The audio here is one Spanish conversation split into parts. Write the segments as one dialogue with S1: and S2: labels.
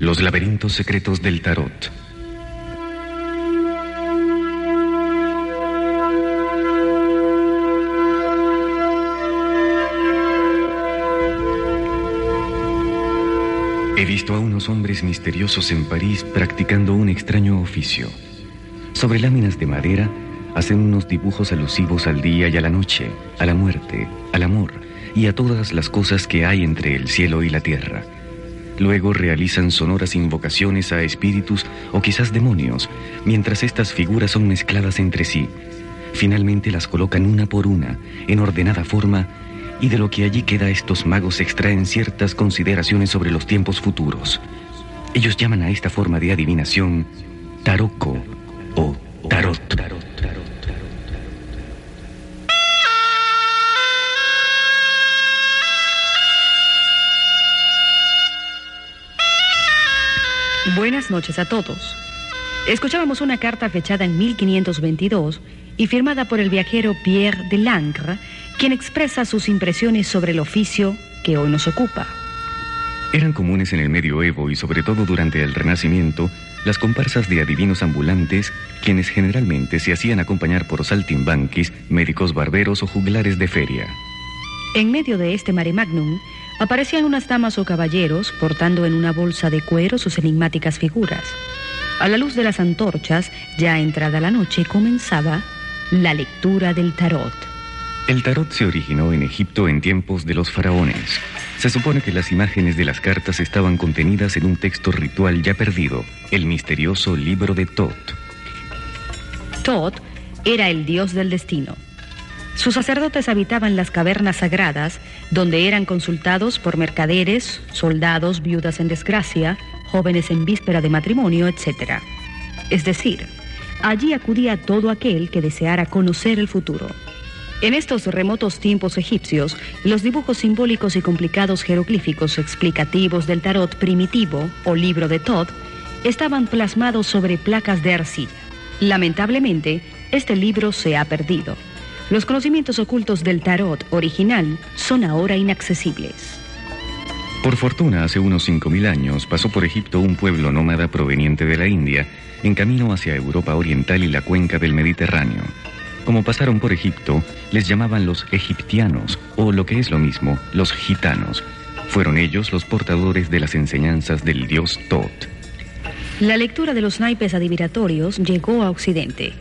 S1: Los laberintos secretos del tarot. He visto a unos hombres misteriosos en París practicando un extraño oficio. Sobre láminas de madera hacen unos dibujos alusivos al día y a la noche, a la muerte, al amor y a todas las cosas que hay entre el cielo y la tierra. Luego realizan sonoras invocaciones a espíritus o quizás demonios, mientras estas figuras son mezcladas entre sí. Finalmente las colocan una por una, en ordenada forma, y de lo que allí queda estos magos extraen ciertas consideraciones sobre los tiempos futuros. Ellos llaman a esta forma de adivinación taroco
S2: Buenas noches a todos. Escuchábamos una carta fechada en 1522 y firmada por el viajero Pierre de Langres, quien expresa sus impresiones sobre el oficio que hoy nos ocupa.
S1: Eran comunes en el medioevo y sobre todo durante el Renacimiento las comparsas de adivinos ambulantes, quienes generalmente se hacían acompañar por saltimbanquis, médicos barberos o juglares de feria.
S2: En medio de este mare magnum aparecían unas damas o caballeros portando en una bolsa de cuero sus enigmáticas figuras. A la luz de las antorchas, ya entrada la noche, comenzaba la lectura del tarot.
S1: El tarot se originó en Egipto en tiempos de los faraones. Se supone que las imágenes de las cartas estaban contenidas en un texto ritual ya perdido, el misterioso libro de Tot.
S2: Tot era el dios del destino. Sus sacerdotes habitaban las cavernas sagradas, donde eran consultados por mercaderes, soldados, viudas en desgracia, jóvenes en víspera de matrimonio, etc. Es decir, allí acudía todo aquel que deseara conocer el futuro. En estos remotos tiempos egipcios, los dibujos simbólicos y complicados jeroglíficos explicativos del tarot primitivo o libro de Todd estaban plasmados sobre placas de arcilla. Lamentablemente, este libro se ha perdido. Los conocimientos ocultos del tarot original son ahora inaccesibles.
S1: Por fortuna, hace unos 5.000 años pasó por Egipto un pueblo nómada proveniente de la India, en camino hacia Europa Oriental y la cuenca del Mediterráneo. Como pasaron por Egipto, les llamaban los egiptianos, o lo que es lo mismo, los gitanos. Fueron ellos los portadores de las enseñanzas del dios Tot.
S2: La lectura de los naipes adivinatorios llegó a Occidente.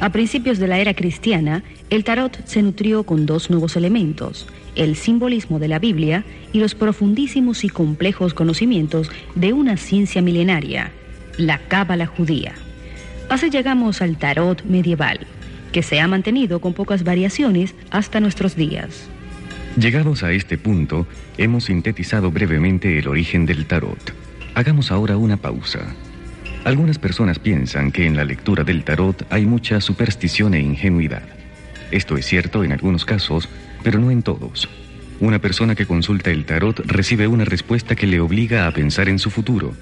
S2: A principios de la era cristiana, el tarot se nutrió con dos nuevos elementos, el simbolismo de la Biblia y los profundísimos y complejos conocimientos de una ciencia milenaria, la cábala judía. Así llegamos al tarot medieval que se ha mantenido con pocas variaciones hasta nuestros días.
S1: Llegados a este punto, hemos sintetizado brevemente el origen del tarot. Hagamos ahora una pausa. Algunas personas piensan que en la lectura del tarot hay mucha superstición e ingenuidad. Esto es cierto en algunos casos, pero no en todos. Una persona que consulta el tarot recibe una respuesta que le obliga a pensar en su futuro,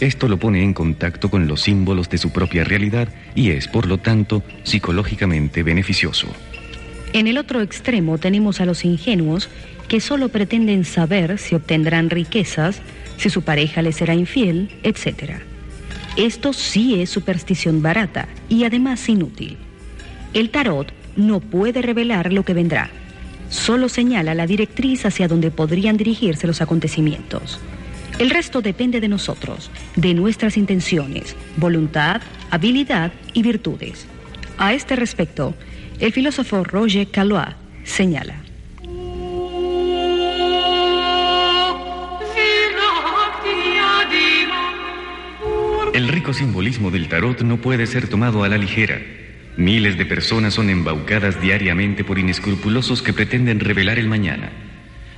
S1: esto lo pone en contacto con los símbolos de su propia realidad y es, por lo tanto, psicológicamente beneficioso.
S2: En el otro extremo tenemos a los ingenuos que solo pretenden saber si obtendrán riquezas, si su pareja les será infiel, etc. Esto sí es superstición barata y además inútil. El tarot no puede revelar lo que vendrá, solo señala la directriz hacia donde podrían dirigirse los acontecimientos. El resto depende de nosotros, de nuestras intenciones, voluntad, habilidad y virtudes. A este respecto, el filósofo Roger Calois señala.
S1: El rico simbolismo del tarot no puede ser tomado a la ligera. Miles de personas son embaucadas diariamente por inescrupulosos que pretenden revelar el mañana.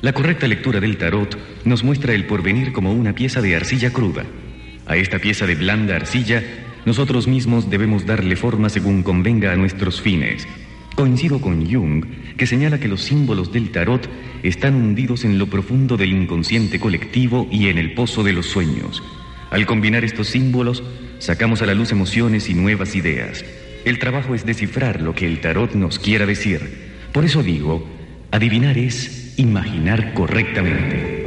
S1: La correcta lectura del tarot nos muestra el porvenir como una pieza de arcilla cruda. A esta pieza de blanda arcilla, nosotros mismos debemos darle forma según convenga a nuestros fines. Coincido con Jung, que señala que los símbolos del tarot están hundidos en lo profundo del inconsciente colectivo y en el pozo de los sueños. Al combinar estos símbolos, sacamos a la luz emociones y nuevas ideas. El trabajo es descifrar lo que el tarot nos quiera decir. Por eso digo, adivinar es imaginar correctamente.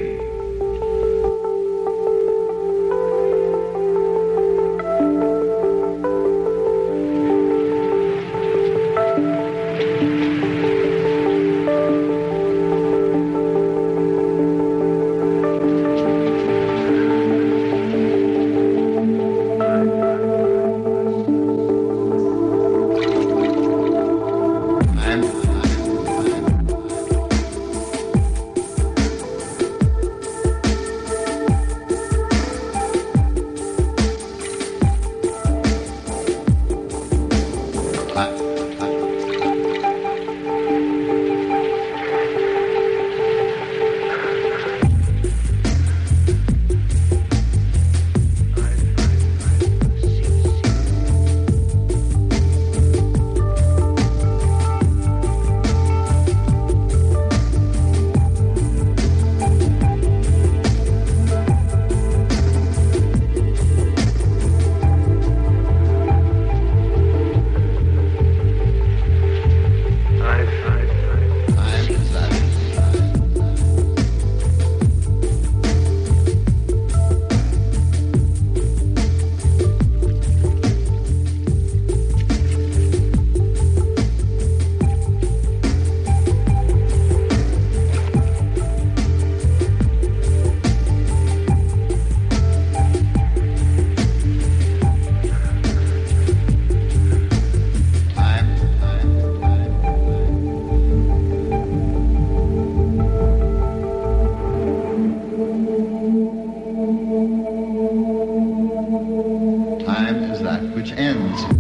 S3: Which ends.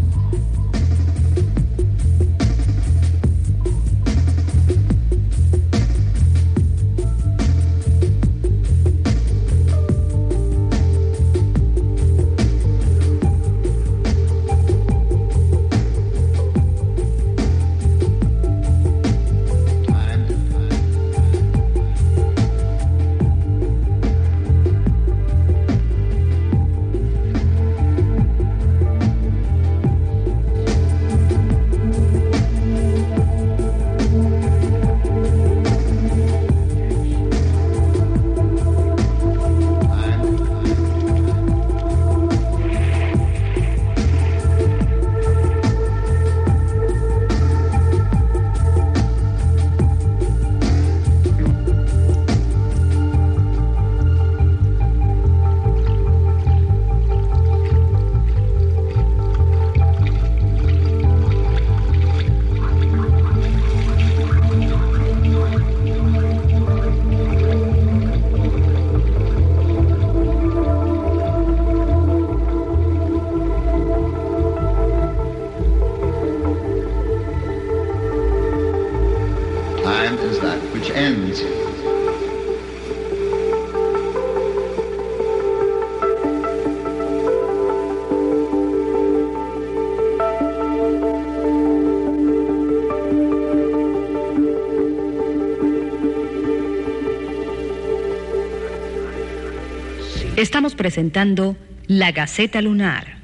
S2: Estamos presentando La Gaceta Lunar,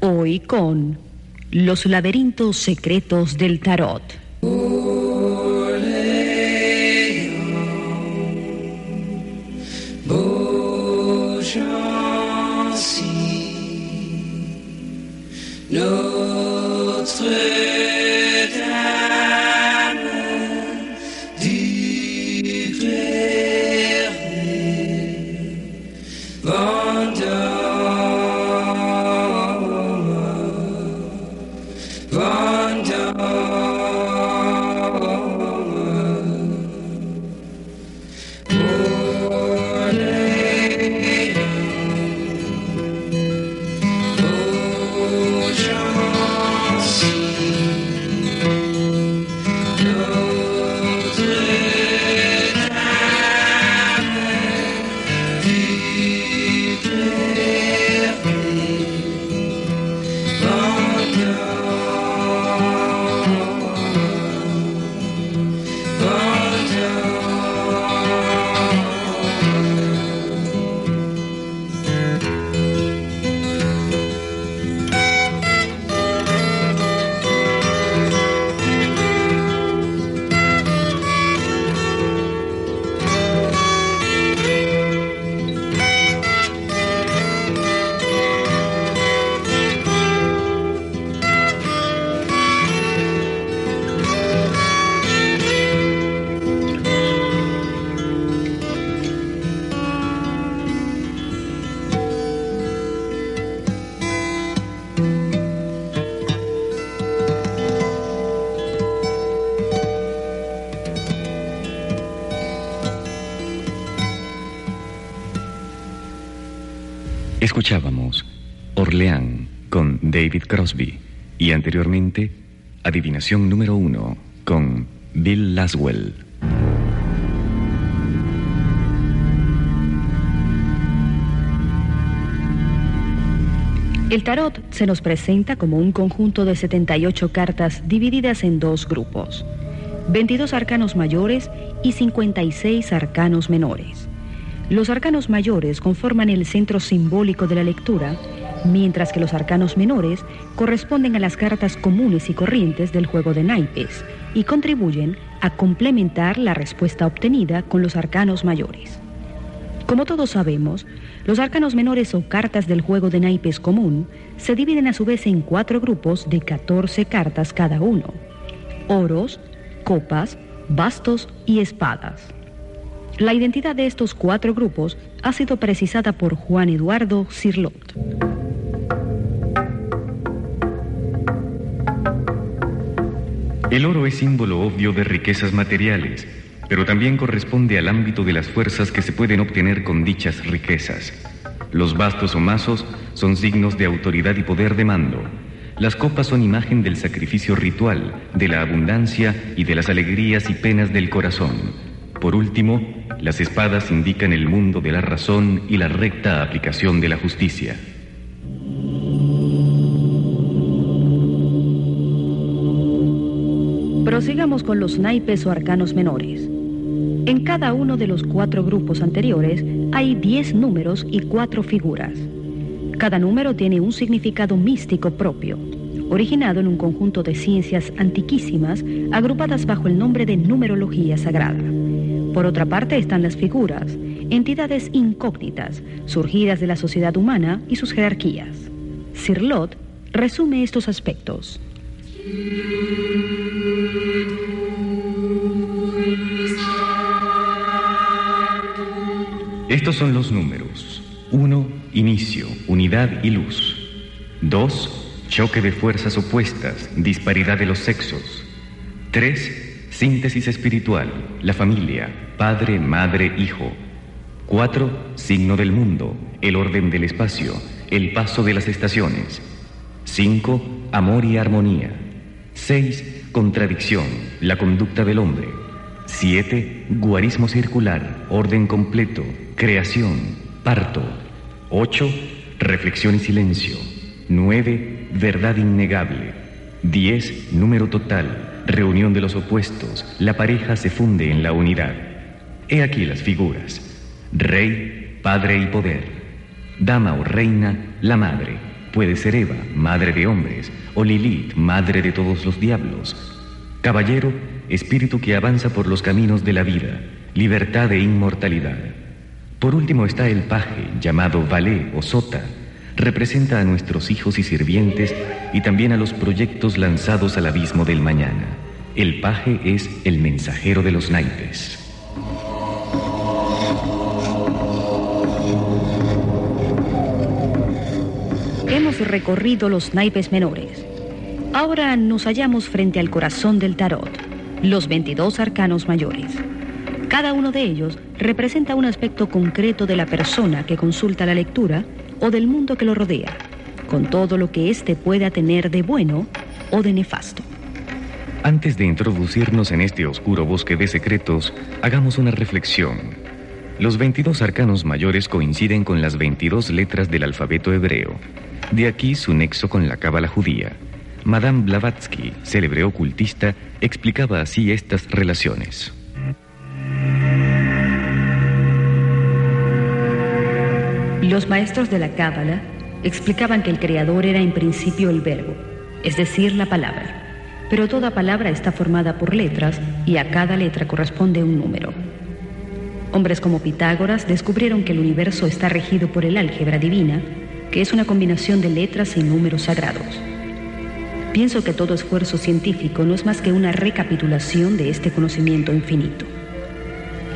S2: hoy con Los laberintos secretos del tarot.
S1: Escuchábamos Orleán con David Crosby y anteriormente Adivinación número uno con Bill Laswell.
S2: El tarot se nos presenta como un conjunto de 78 cartas divididas en dos grupos, 22 arcanos mayores y 56 arcanos menores. Los arcanos mayores conforman el centro simbólico de la lectura, mientras que los arcanos menores corresponden a las cartas comunes y corrientes del juego de naipes y contribuyen a complementar la respuesta obtenida con los arcanos mayores. Como todos sabemos, los arcanos menores o cartas del juego de naipes común se dividen a su vez en cuatro grupos de 14 cartas cada uno. Oros, copas, bastos y espadas. La identidad de estos cuatro grupos ha sido precisada por Juan Eduardo Cirlot.
S1: El oro es símbolo obvio de riquezas materiales, pero también corresponde al ámbito de las fuerzas que se pueden obtener con dichas riquezas. Los bastos o mazos son signos de autoridad y poder de mando. Las copas son imagen del sacrificio ritual, de la abundancia y de las alegrías y penas del corazón. Por último, las espadas indican el mundo de la razón y la recta aplicación de la justicia.
S2: Prosigamos con los naipes o arcanos menores. En cada uno de los cuatro grupos anteriores hay diez números y cuatro figuras. Cada número tiene un significado místico propio, originado en un conjunto de ciencias antiquísimas agrupadas bajo el nombre de numerología sagrada. Por otra parte están las figuras, entidades incógnitas, surgidas de la sociedad humana y sus jerarquías. Sirlot resume estos aspectos.
S1: Estos son los números. 1. Inicio, unidad y luz. 2. Choque de fuerzas opuestas, disparidad de los sexos. 3. Síntesis espiritual, la familia, padre, madre, hijo. 4. Signo del mundo, el orden del espacio, el paso de las estaciones. 5. Amor y armonía. 6. Contradicción, la conducta del hombre. 7. Guarismo circular, orden completo, creación, parto. 8. Reflexión y silencio. 9. Verdad innegable. 10. Número total, reunión de los opuestos, la pareja se funde en la unidad. He aquí las figuras. Rey, padre y poder. Dama o reina, la madre. Puede ser Eva, madre de hombres, o Lilith, madre de todos los diablos. Caballero, espíritu que avanza por los caminos de la vida, libertad e inmortalidad. Por último está el paje, llamado Valé o Sota. Representa a nuestros hijos y sirvientes y también a los proyectos lanzados al abismo del mañana. El paje es el mensajero de los naipes.
S2: Hemos recorrido los naipes menores. Ahora nos hallamos frente al corazón del tarot, los 22 arcanos mayores. Cada uno de ellos representa un aspecto concreto de la persona que consulta la lectura o del mundo que lo rodea, con todo lo que éste pueda tener de bueno o de nefasto.
S1: Antes de introducirnos en este oscuro bosque de secretos, hagamos una reflexión. Los 22 arcanos mayores coinciden con las 22 letras del alfabeto hebreo. De aquí su nexo con la cábala judía. Madame Blavatsky, célebre ocultista, explicaba así estas relaciones.
S2: Los maestros de la Cábala explicaban que el Creador era en principio el Verbo, es decir, la palabra. Pero toda palabra está formada por letras y a cada letra corresponde un número. Hombres como Pitágoras descubrieron que el universo está regido por el álgebra divina, que es una combinación de letras y números sagrados. Pienso que todo esfuerzo científico no es más que una recapitulación de este conocimiento infinito.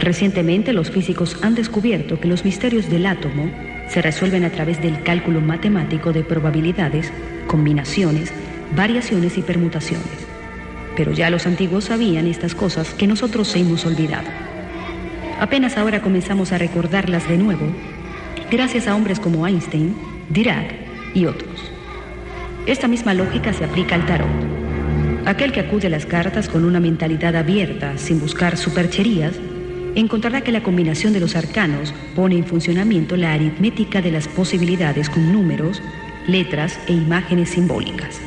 S2: Recientemente los físicos han descubierto que los misterios del átomo se resuelven a través del cálculo matemático de probabilidades, combinaciones, variaciones y permutaciones. Pero ya los antiguos sabían estas cosas que nosotros hemos olvidado. Apenas ahora comenzamos a recordarlas de nuevo, gracias a hombres como Einstein, Dirac y otros. Esta misma lógica se aplica al tarot. Aquel que acude a las cartas con una mentalidad abierta, sin buscar supercherías, encontrará que la combinación de los arcanos pone en funcionamiento la aritmética de las posibilidades con números, letras e imágenes simbólicas.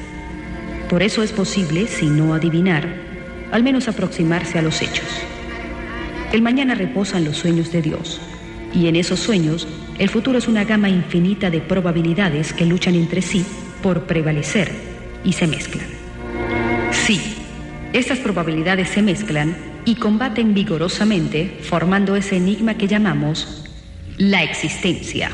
S2: Por eso es posible, si no adivinar, al menos aproximarse a los hechos. El mañana reposa en los sueños de Dios, y en esos sueños el futuro es una gama infinita de probabilidades que luchan entre sí por prevalecer y se mezclan. Sí, estas probabilidades se mezclan y combaten vigorosamente formando ese enigma que llamamos la existencia.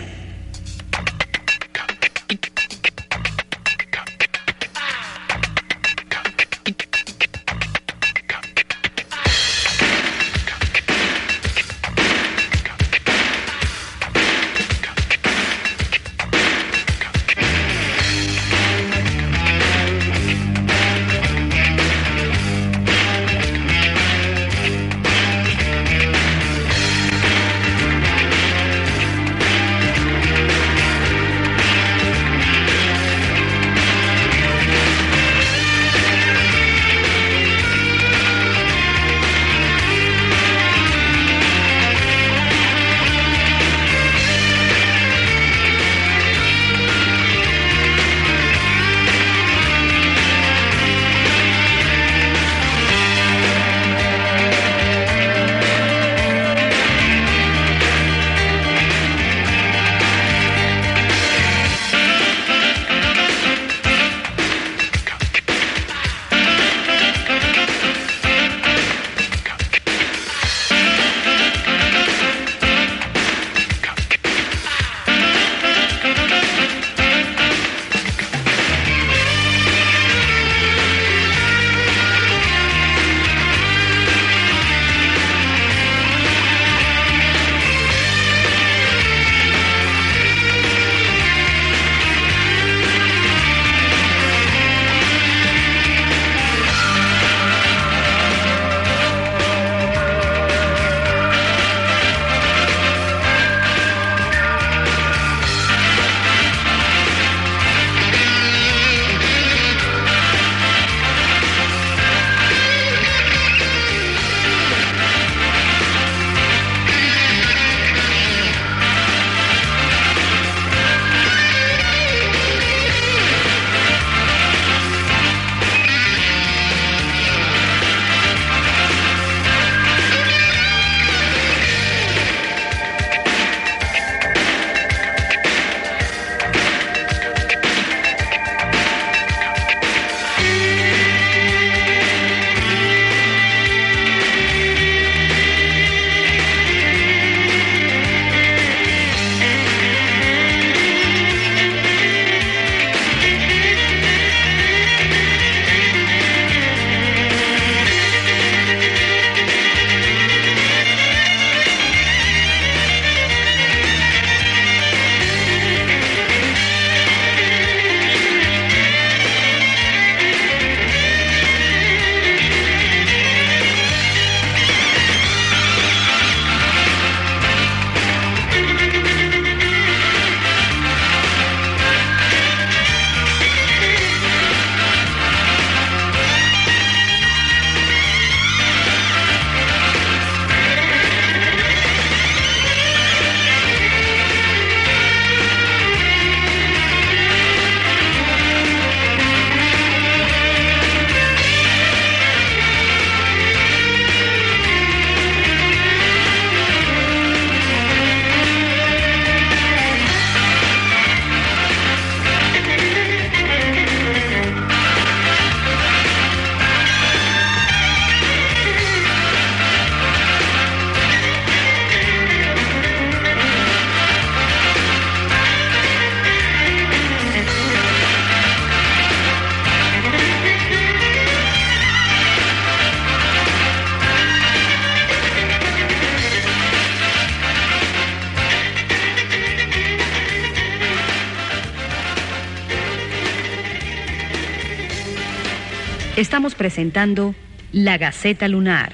S2: Estamos presentando La Gaceta Lunar.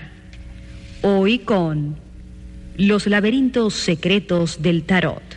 S2: Hoy con Los laberintos secretos del tarot.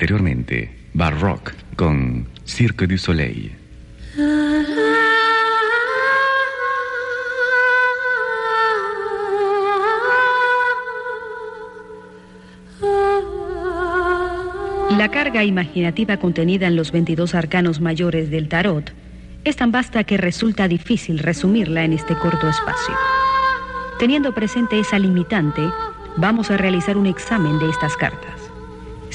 S1: Anteriormente Baroque con Cirque du Soleil.
S2: La carga imaginativa contenida en los 22 arcanos mayores del tarot es tan vasta que resulta difícil resumirla en este corto espacio. Teniendo presente esa limitante, vamos a realizar un examen de estas cartas.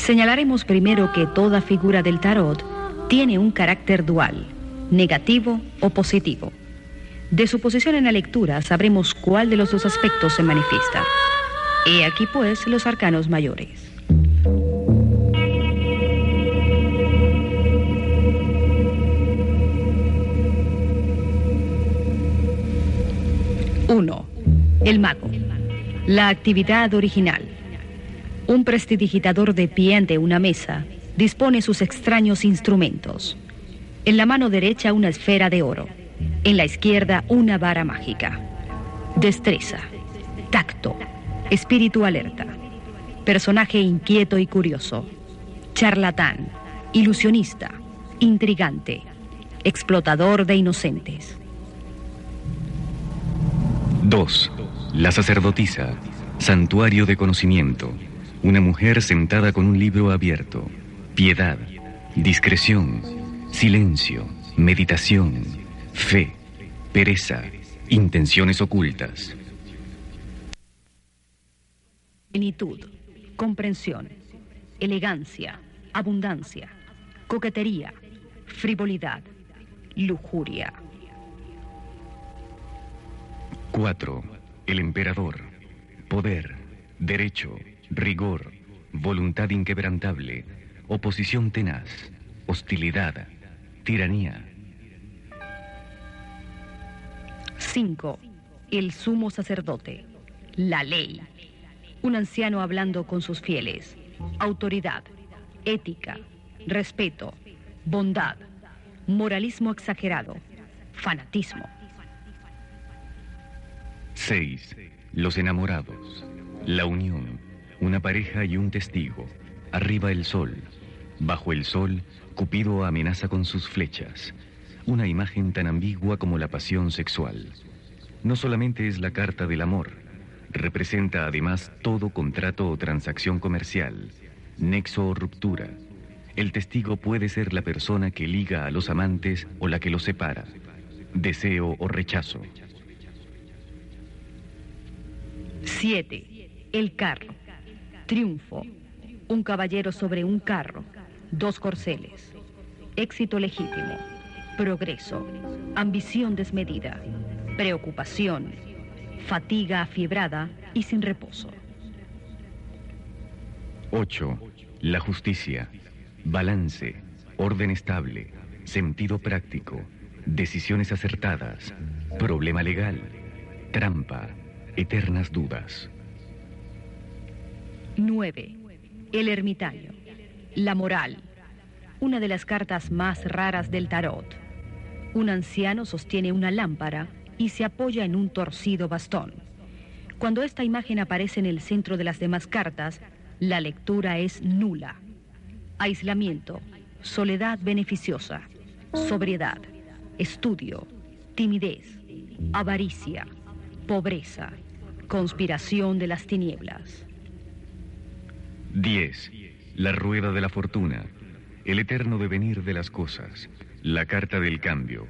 S2: Señalaremos primero que toda figura del tarot tiene un carácter dual, negativo o positivo. De su posición en la lectura sabremos cuál de los dos aspectos se manifiesta. He aquí pues los arcanos mayores. Uno. El mago. La actividad original. Un prestidigitador de pie ante una mesa dispone sus extraños instrumentos. En la mano derecha una esfera de oro. En la izquierda una vara mágica. Destreza. Tacto. Espíritu alerta. Personaje inquieto y curioso. Charlatán. Ilusionista. Intrigante. Explotador de inocentes.
S1: 2. La sacerdotisa, santuario de conocimiento, una mujer sentada con un libro abierto, piedad, discreción, silencio, meditación, fe, pereza, intenciones ocultas.
S2: Plenitud, comprensión, elegancia, abundancia, coquetería, frivolidad, lujuria.
S1: 4. El emperador. Poder, derecho, rigor, voluntad inquebrantable, oposición tenaz, hostilidad, tiranía.
S2: 5. El sumo sacerdote, la ley. Un anciano hablando con sus fieles. Autoridad, ética, respeto, bondad, moralismo exagerado, fanatismo.
S1: 6. Los enamorados. La unión. Una pareja y un testigo. Arriba el sol. Bajo el sol, Cupido amenaza con sus flechas. Una imagen tan ambigua como la pasión sexual. No solamente es la carta del amor, representa además todo contrato o transacción comercial, nexo o ruptura. El testigo puede ser la persona que liga a los amantes o la que los separa, deseo o rechazo.
S2: 7. El carro. Triunfo. Un caballero sobre un carro. Dos corceles. Éxito legítimo. Progreso. Ambición desmedida. Preocupación. Fatiga afiebrada y sin reposo.
S1: 8. La justicia. Balance. Orden estable. Sentido práctico. Decisiones acertadas. Problema legal. Trampa. Eternas dudas.
S2: 9. El ermitaño. La moral. Una de las cartas más raras del tarot. Un anciano sostiene una lámpara y se apoya en un torcido bastón. Cuando esta imagen aparece en el centro de las demás cartas, la lectura es nula. Aislamiento, soledad beneficiosa, sobriedad, estudio, timidez, avaricia, pobreza, conspiración de las tinieblas.
S1: 10. La rueda de la fortuna. El eterno devenir de las cosas. La carta del cambio.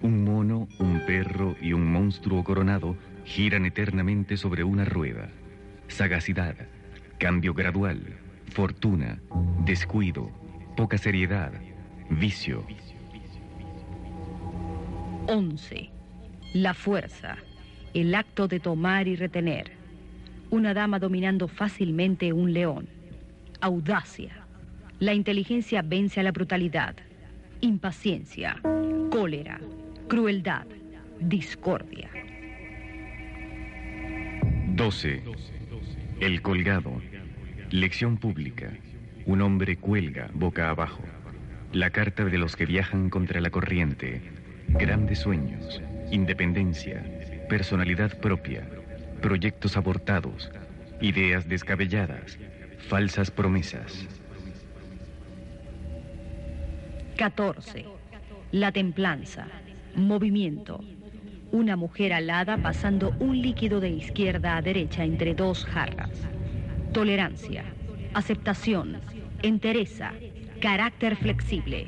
S1: Un mono, un perro y un monstruo coronado giran eternamente sobre una rueda. Sagacidad, cambio gradual, fortuna, descuido, poca seriedad, vicio.
S2: 11. La fuerza, el acto de tomar y retener. Una dama dominando fácilmente un león. Audacia. La inteligencia vence a la brutalidad. Impaciencia, cólera, crueldad, discordia.
S1: 12. El colgado. Lección pública. Un hombre cuelga boca abajo. La carta de los que viajan contra la corriente. Grandes sueños. Independencia. Personalidad propia. Proyectos abortados. Ideas descabelladas. Falsas promesas.
S2: 14. La templanza. Movimiento. Una mujer alada pasando un líquido de izquierda a derecha entre dos jarras. Tolerancia. Aceptación. Entereza. Carácter flexible.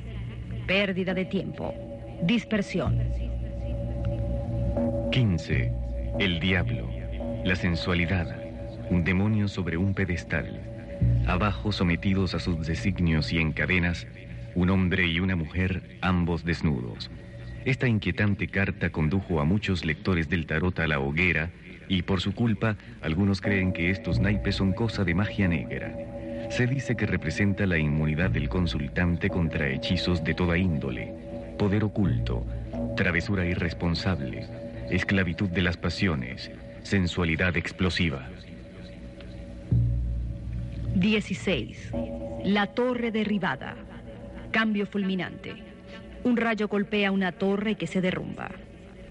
S2: Pérdida de tiempo. Dispersión.
S1: 15. El diablo. La sensualidad. Un demonio sobre un pedestal. Abajo, sometidos a sus designios y en cadenas, un hombre y una mujer, ambos desnudos. Esta inquietante carta condujo a muchos lectores del tarot a la hoguera y por su culpa algunos creen que estos naipes son cosa de magia negra. Se dice que representa la inmunidad del consultante contra hechizos de toda índole, poder oculto, travesura irresponsable, esclavitud de las pasiones, sensualidad explosiva.
S2: 16. La torre derribada. Cambio fulminante. Un rayo golpea una torre que se derrumba.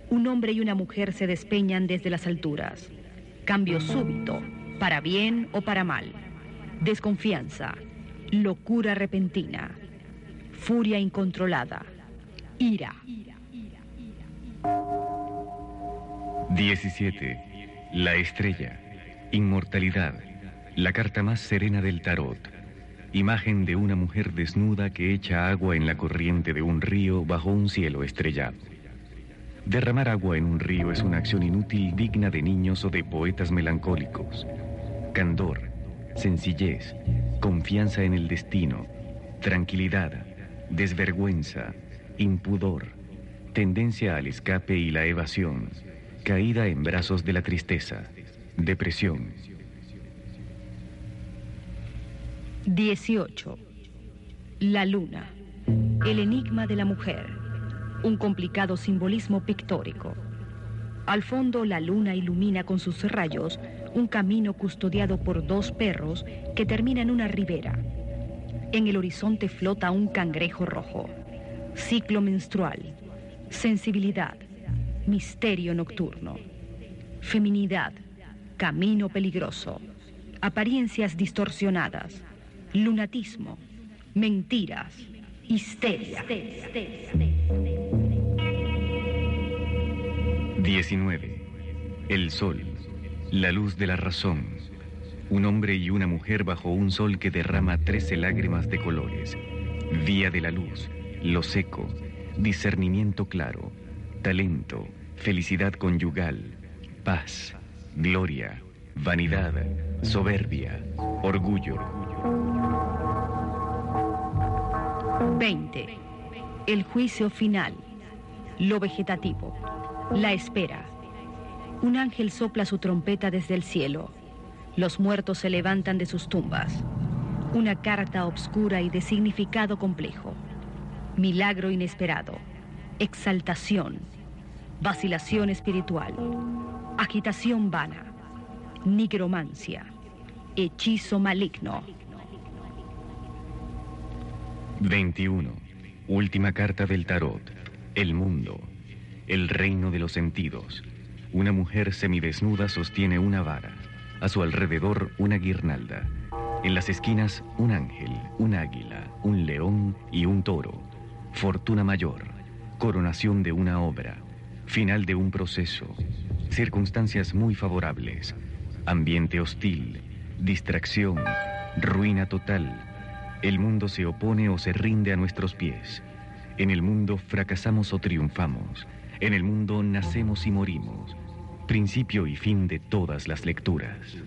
S2: Un hombre y una mujer se despeñan desde las alturas. Cambio súbito, para bien o para mal. Desconfianza. Locura repentina. Furia incontrolada. Ira.
S1: 17. La estrella. Inmortalidad. La carta más serena del tarot. Imagen de una mujer desnuda que echa agua en la corriente de un río bajo un cielo estrellado. Derramar agua en un río es una acción inútil digna de niños o de poetas melancólicos. Candor, sencillez, confianza en el destino, tranquilidad, desvergüenza, impudor, tendencia al escape y la evasión, caída en brazos de la tristeza, depresión,
S2: 18. La luna. El enigma de la mujer. Un complicado simbolismo pictórico. Al fondo la luna ilumina con sus rayos un camino custodiado por dos perros que termina en una ribera. En el horizonte flota un cangrejo rojo. Ciclo menstrual. Sensibilidad. Misterio nocturno. Feminidad. Camino peligroso. Apariencias distorsionadas lunatismo, mentiras, histeria.
S1: 19. El sol, la luz de la razón. Un hombre y una mujer bajo un sol que derrama trece lágrimas de colores. Día de la luz, lo seco, discernimiento claro, talento, felicidad conyugal, paz, gloria, vanidad, soberbia, orgullo.
S2: 20. El juicio final. Lo vegetativo. La espera. Un ángel sopla su trompeta desde el cielo. Los muertos se levantan de sus tumbas. Una carta obscura y de significado complejo. Milagro inesperado. Exaltación. Vacilación espiritual. Agitación vana. Nigromancia. Hechizo maligno.
S1: 21. Última carta del tarot. El mundo. El reino de los sentidos. Una mujer semidesnuda sostiene una vara. A su alrededor una guirnalda. En las esquinas un ángel, un águila, un león y un toro. Fortuna mayor. Coronación de una obra. Final de un proceso. Circunstancias muy favorables. Ambiente hostil. Distracción. Ruina total el mundo se opone o se rinde a nuestros pies. En el mundo fracasamos o triunfamos. En el mundo nacemos y morimos. Principio y fin de todas las lecturas.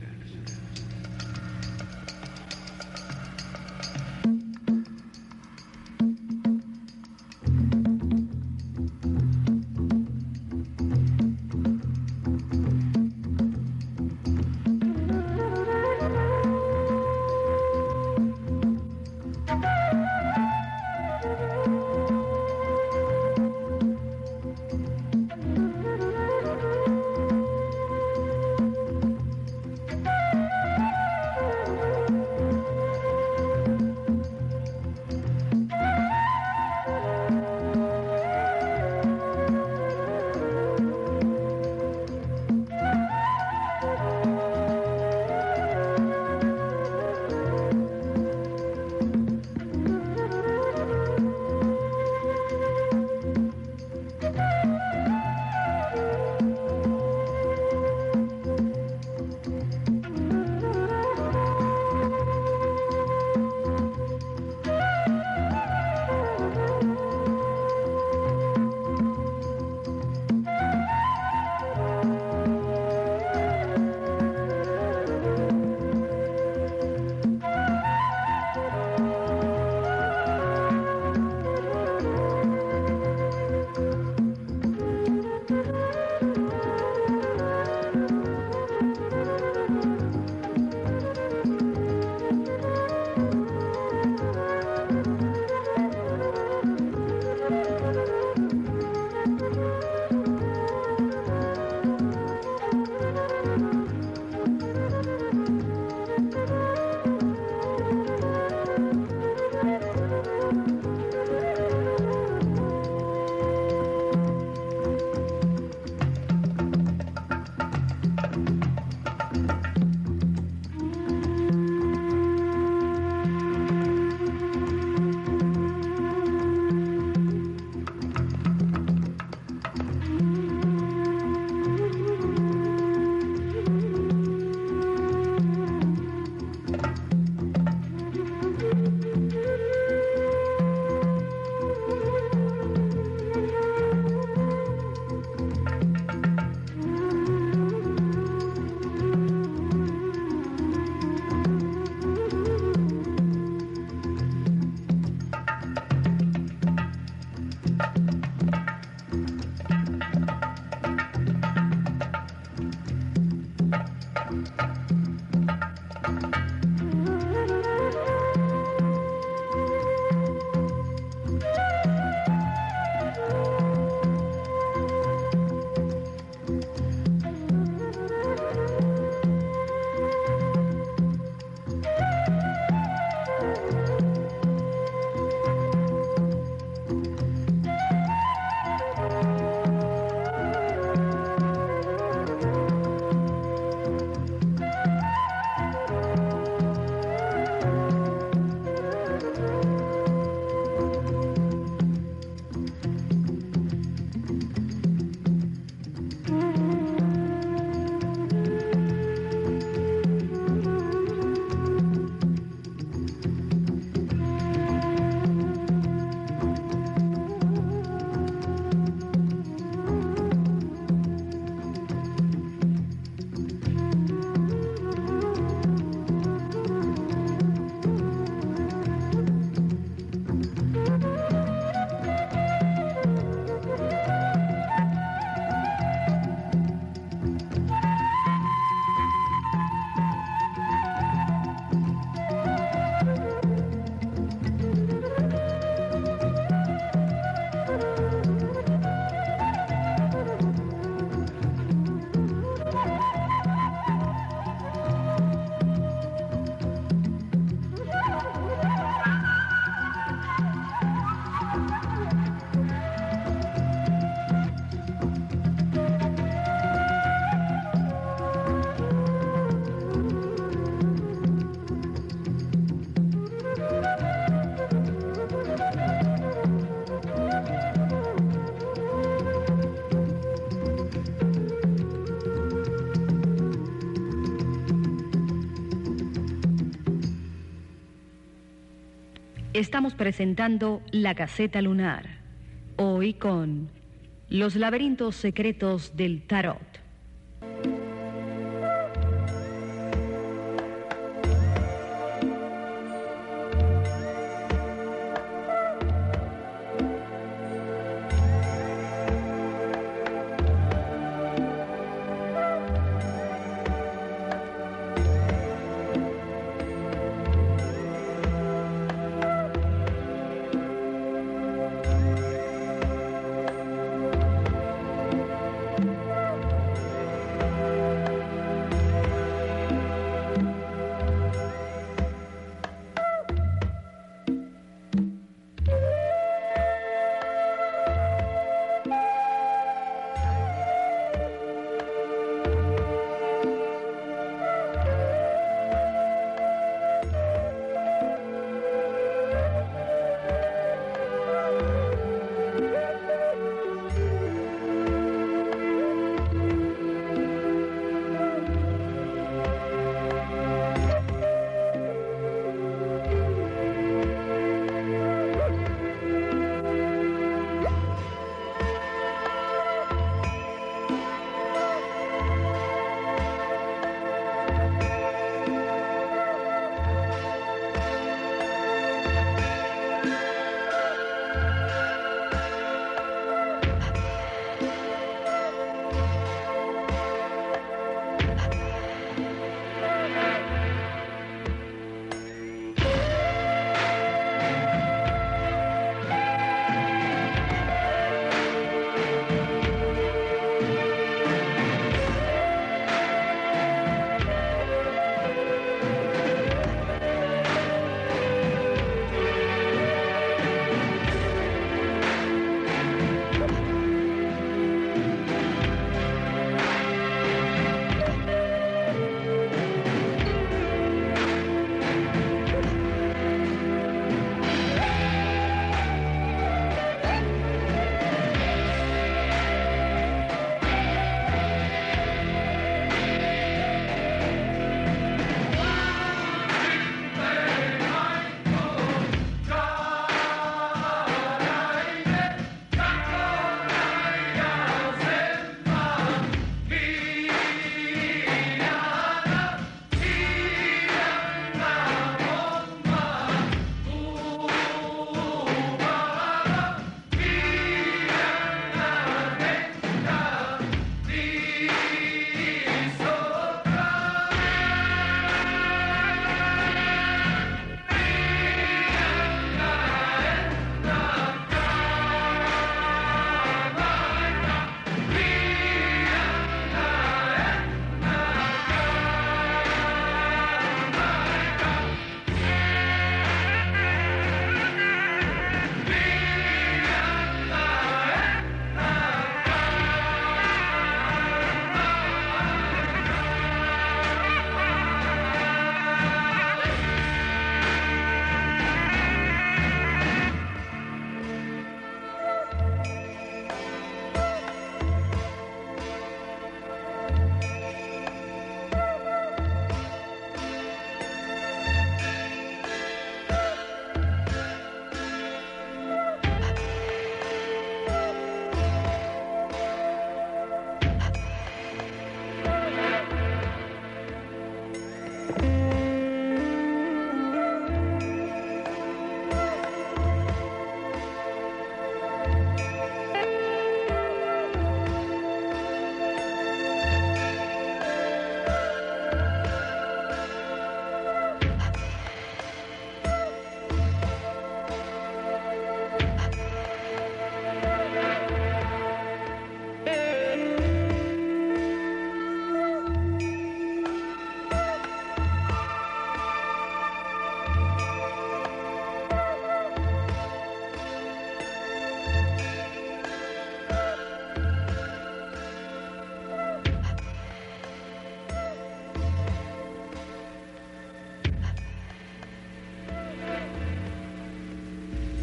S2: Estamos presentando La Caseta Lunar. Hoy con Los laberintos secretos del Tarot.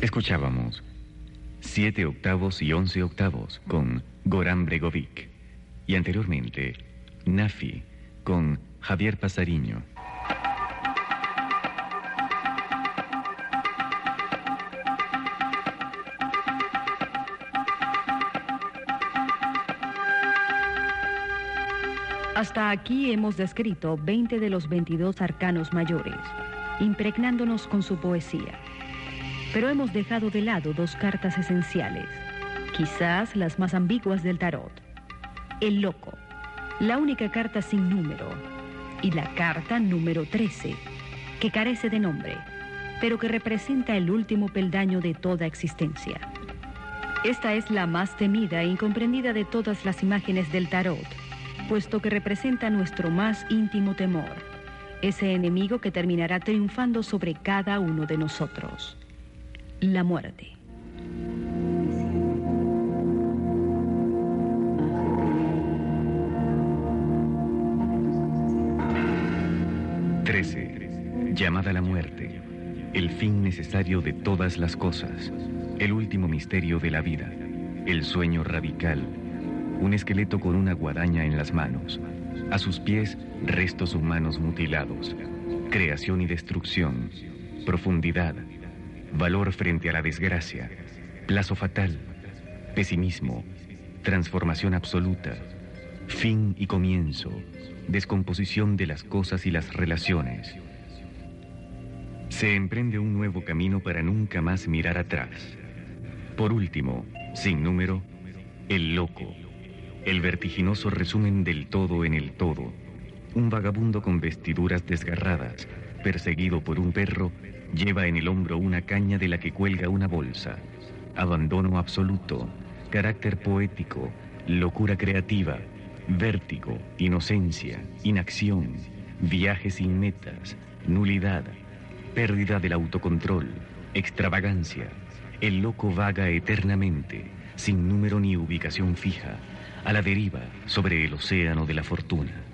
S1: Escuchábamos siete octavos y once octavos con Goran Bregovic y anteriormente Nafi con Javier Pasariño.
S2: Hasta aquí hemos descrito 20 de los 22 arcanos mayores, impregnándonos con su poesía. Pero hemos dejado de lado dos cartas esenciales, quizás las más ambiguas del tarot. El loco, la única carta sin número, y la carta número 13, que carece de nombre, pero que representa el último peldaño de toda existencia. Esta es la más temida e incomprendida de todas las imágenes del tarot puesto que representa nuestro más íntimo temor, ese enemigo que terminará triunfando sobre cada uno de nosotros, la muerte.
S1: Llamada la muerte, el fin necesario de todas las cosas, el último misterio de la vida, el sueño radical un esqueleto con una guadaña en las manos. A sus pies, restos humanos mutilados. Creación y destrucción. Profundidad. Valor frente a la desgracia. Plazo fatal. Pesimismo. Transformación absoluta. Fin y comienzo. Descomposición de las cosas y las relaciones. Se emprende un nuevo camino para nunca más mirar atrás. Por último, sin número, el loco. El vertiginoso resumen del todo en el todo. Un vagabundo con vestiduras desgarradas, perseguido por un perro, lleva en el hombro una caña de la que cuelga una bolsa. Abandono absoluto, carácter poético, locura creativa, vértigo, inocencia, inacción, viaje sin metas, nulidad, pérdida del autocontrol, extravagancia. El loco vaga eternamente, sin número ni ubicación fija a la deriva sobre el océano de la fortuna.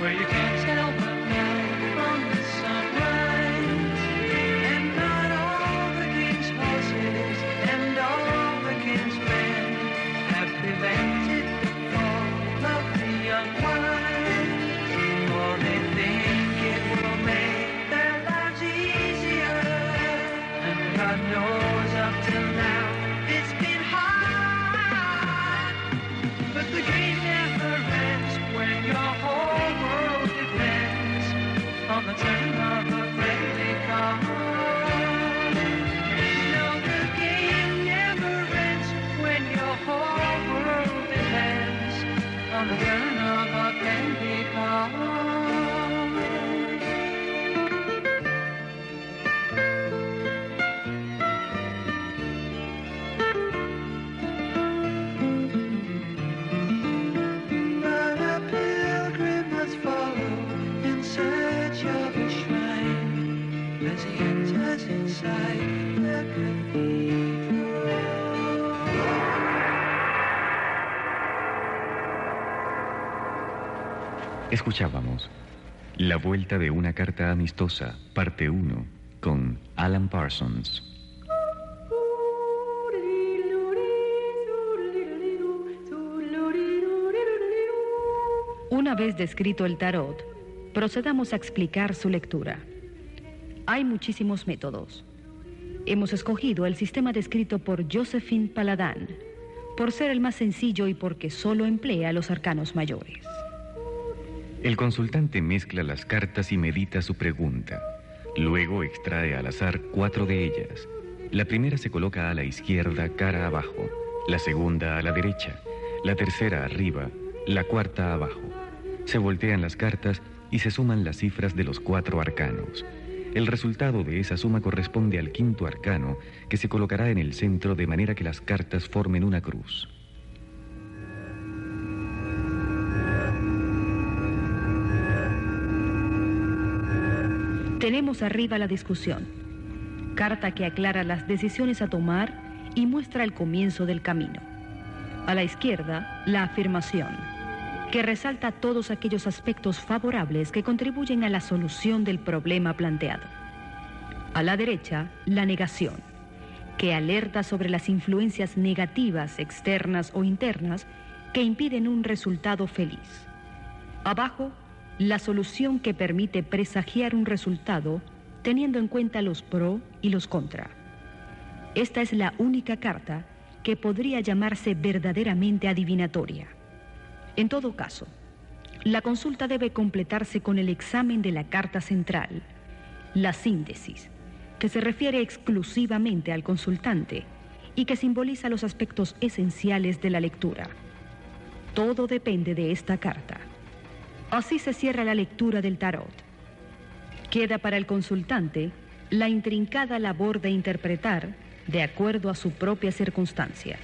S4: Where you can't
S1: Escuchábamos La vuelta de una carta amistosa, parte 1, con Alan Parsons.
S2: Una vez descrito el tarot, procedamos a explicar su lectura. Hay muchísimos métodos. Hemos escogido el sistema descrito por Josephine Paladin, por ser el más sencillo y porque solo emplea los arcanos mayores.
S1: El consultante mezcla las cartas y medita su pregunta. Luego extrae al azar cuatro de ellas. La primera se coloca a la izquierda, cara abajo. La segunda a la derecha. La tercera arriba. La cuarta abajo. Se voltean las cartas y se suman las cifras de los cuatro arcanos. El resultado de esa suma corresponde al quinto arcano, que se colocará en el centro de manera que las cartas formen una cruz.
S2: Tenemos arriba la discusión, carta que aclara las decisiones a tomar y muestra el comienzo del camino. A la izquierda, la afirmación, que resalta todos aquellos aspectos favorables que contribuyen a la solución del problema planteado. A la derecha, la negación, que alerta sobre las influencias negativas externas o internas que impiden un resultado feliz. Abajo, la solución que permite presagiar un resultado teniendo en cuenta los pro y los contra. Esta es la única carta que podría llamarse verdaderamente adivinatoria. En todo caso, la consulta debe completarse con el examen de la carta central, la síntesis, que se refiere exclusivamente al consultante y que simboliza los aspectos esenciales de la lectura. Todo depende de esta carta. Así se cierra la lectura del tarot. Queda para el consultante la intrincada labor de interpretar de acuerdo a su propia circunstancia.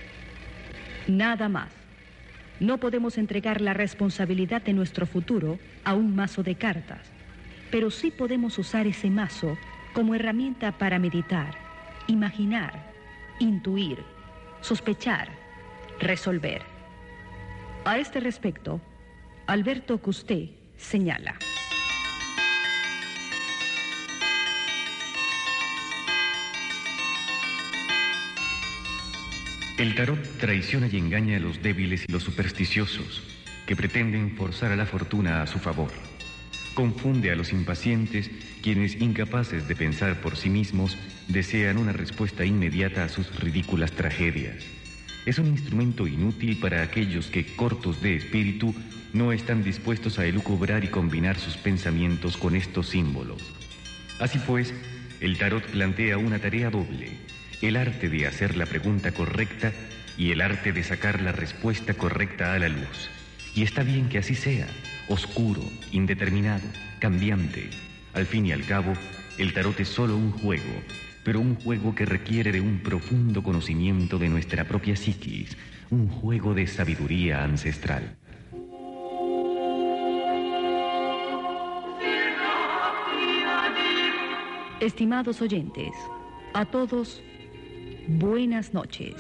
S2: Nada más. No podemos entregar la responsabilidad de nuestro futuro a un mazo de cartas, pero sí podemos usar ese mazo como herramienta para meditar, imaginar, intuir, sospechar, resolver. A este respecto, Alberto Custé señala.
S1: El tarot traiciona y engaña a los débiles y los supersticiosos, que pretenden forzar a la fortuna a su favor. Confunde a los impacientes, quienes, incapaces de pensar por sí mismos, desean una respuesta inmediata a sus ridículas tragedias. Es un instrumento inútil para aquellos que, cortos de espíritu, no están dispuestos a elucubrar y combinar sus pensamientos con estos símbolos. Así pues, el tarot plantea una tarea doble el arte de hacer la pregunta correcta y el arte de sacar la respuesta correcta a la luz. Y está bien que así sea, oscuro, indeterminado, cambiante. Al fin y al cabo, el tarot es solo un juego, pero un juego que requiere de un profundo conocimiento de nuestra propia psiquis, un juego de sabiduría ancestral.
S2: Estimados oyentes, a todos, buenas noches.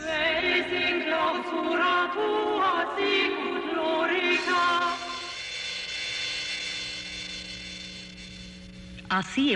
S2: Así